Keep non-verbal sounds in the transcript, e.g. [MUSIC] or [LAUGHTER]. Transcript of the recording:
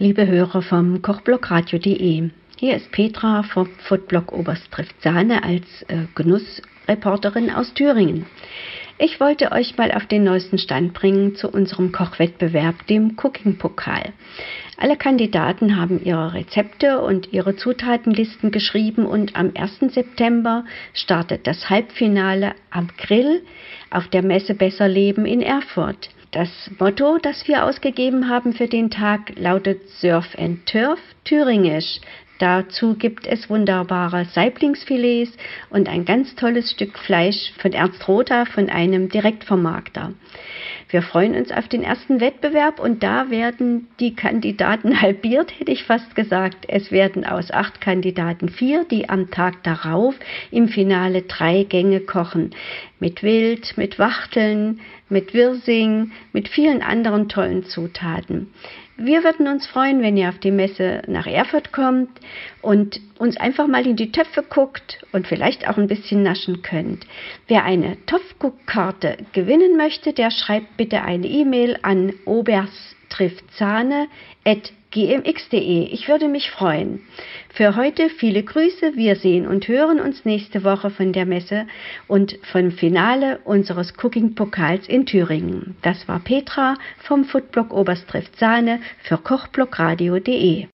liebe Hörer vom Kochblockradio.de. Hier ist Petra vom Foodblog Oberst trifft Sahne als äh, Genussreporterin aus Thüringen. Ich wollte euch mal auf den neuesten Stand bringen zu unserem Kochwettbewerb, dem Cooking-Pokal. Alle Kandidaten haben ihre Rezepte und ihre Zutatenlisten geschrieben und am 1. September startet das Halbfinale am Grill auf der Messe Besser Leben in Erfurt. Das Motto, das wir ausgegeben haben für den Tag, lautet Surf and Turf Thüringisch. Dazu gibt es wunderbare Saiblingsfilets und ein ganz tolles Stück Fleisch von Ernst Rotha von einem Direktvermarkter. Wir freuen uns auf den ersten Wettbewerb und da werden die Kandidaten [LAUGHS] halbiert, hätte ich fast gesagt. Es werden aus acht Kandidaten vier, die am Tag darauf im Finale drei Gänge kochen. Mit Wild, mit Wachteln, mit Wirsing, mit vielen anderen tollen Zutaten. Wir würden uns freuen, wenn ihr auf die Messe nach Erfurt kommt und uns einfach mal in die Töpfe guckt und vielleicht auch ein bisschen naschen könnt. Wer eine Topfguckkarte gewinnen möchte, der schreibt bitte eine E-Mail an oberstriftzahne.gmx.de. Ich würde mich freuen. Für heute viele Grüße. Wir sehen und hören uns nächste Woche von der Messe und vom Finale unseres Cooking-Pokals in Thüringen. Das war Petra vom Foodblog Oberst trifft Sahne für kochblockradio.de.